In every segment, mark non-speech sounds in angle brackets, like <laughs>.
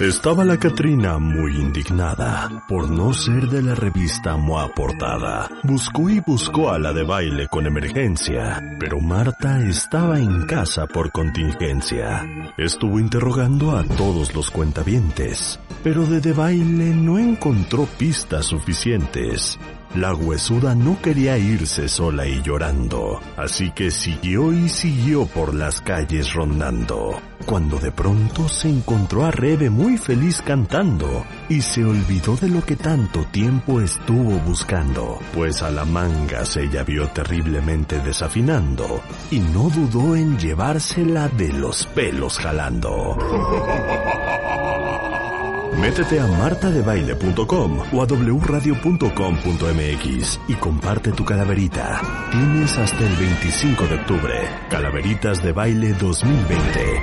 Estaba la Catrina muy indignada por no ser de la revista MOA Portada. Buscó y buscó a la de baile con emergencia, pero Marta estaba en casa por contingencia. Estuvo interrogando a todos los cuentavientes, pero de de baile no encontró pistas suficientes. La huesuda no quería irse sola y llorando, así que siguió y siguió por las calles rondando, cuando de pronto se encontró a Rebe muy feliz cantando, y se olvidó de lo que tanto tiempo estuvo buscando, pues a la manga se ella vio terriblemente desafinando, y no dudó en llevársela de los pelos jalando. <laughs> Métete a martadebaile.com o a wradio.com.mx y comparte tu calaverita. Tienes hasta el 25 de octubre. Calaveritas de Baile 2020.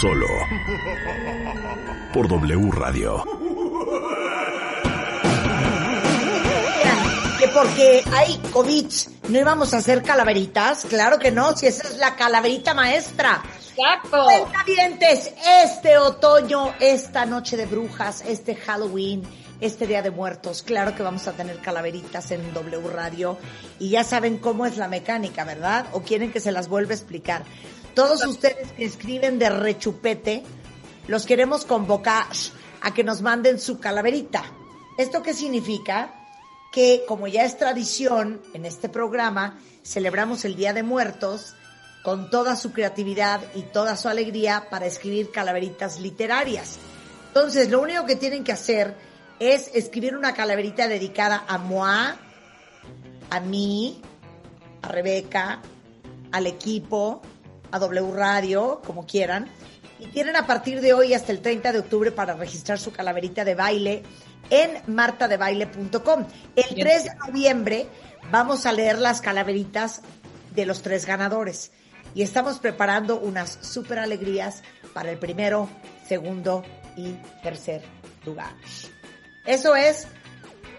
Solo. Por W Radio. que porque hay COVID no íbamos a hacer calaveritas. Claro que no, si esa es la calaverita maestra. Exacto. Este otoño, esta noche de brujas, este Halloween, este Día de Muertos, claro que vamos a tener calaveritas en W Radio y ya saben cómo es la mecánica, ¿verdad? ¿O quieren que se las vuelva a explicar? Todos ustedes que escriben de rechupete, los queremos convocar a que nos manden su calaverita. ¿Esto qué significa? Que como ya es tradición en este programa, celebramos el Día de Muertos con toda su creatividad y toda su alegría para escribir calaveritas literarias. Entonces, lo único que tienen que hacer es escribir una calaverita dedicada a Moa, a mí, a Rebeca, al equipo, a W Radio, como quieran. Y tienen a partir de hoy hasta el 30 de octubre para registrar su calaverita de baile en martadebaile.com. El 3 de noviembre vamos a leer las calaveritas de los tres ganadores y estamos preparando unas super alegrías para el primero, segundo y tercer lugar. Eso es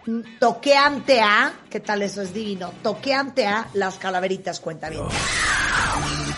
mm, toqueante a, ¿qué tal eso es divino? Toqueante a las calaveritas cuenta bien.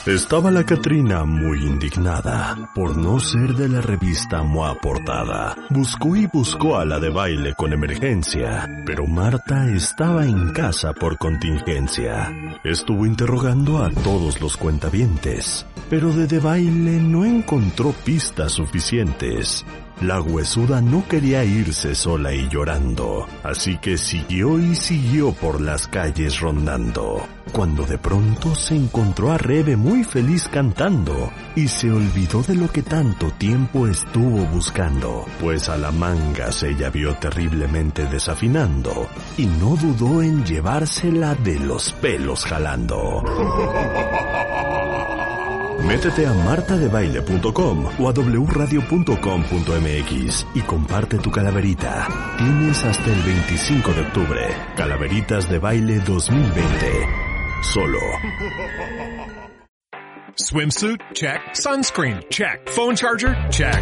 Estaba la Catrina muy indignada por no ser de la revista MOA Portada. Buscó y buscó a la de baile con emergencia, pero Marta estaba en casa por contingencia. Estuvo interrogando a todos los cuentavientes, pero de baile no encontró pistas suficientes. La huesuda no quería irse sola y llorando, así que siguió y siguió por las calles rondando, cuando de pronto se encontró a Rebe muy feliz cantando, y se olvidó de lo que tanto tiempo estuvo buscando, pues a la manga se ella vio terriblemente desafinando, y no dudó en llevársela de los pelos jalando. <laughs> Métete a martadebaile.com o a wradio.com.mx y comparte tu calaverita. Tienes hasta el 25 de octubre. Calaveritas de Baile 2020. Solo. Swimsuit? Check. Sunscreen? Check. Phone charger? Check.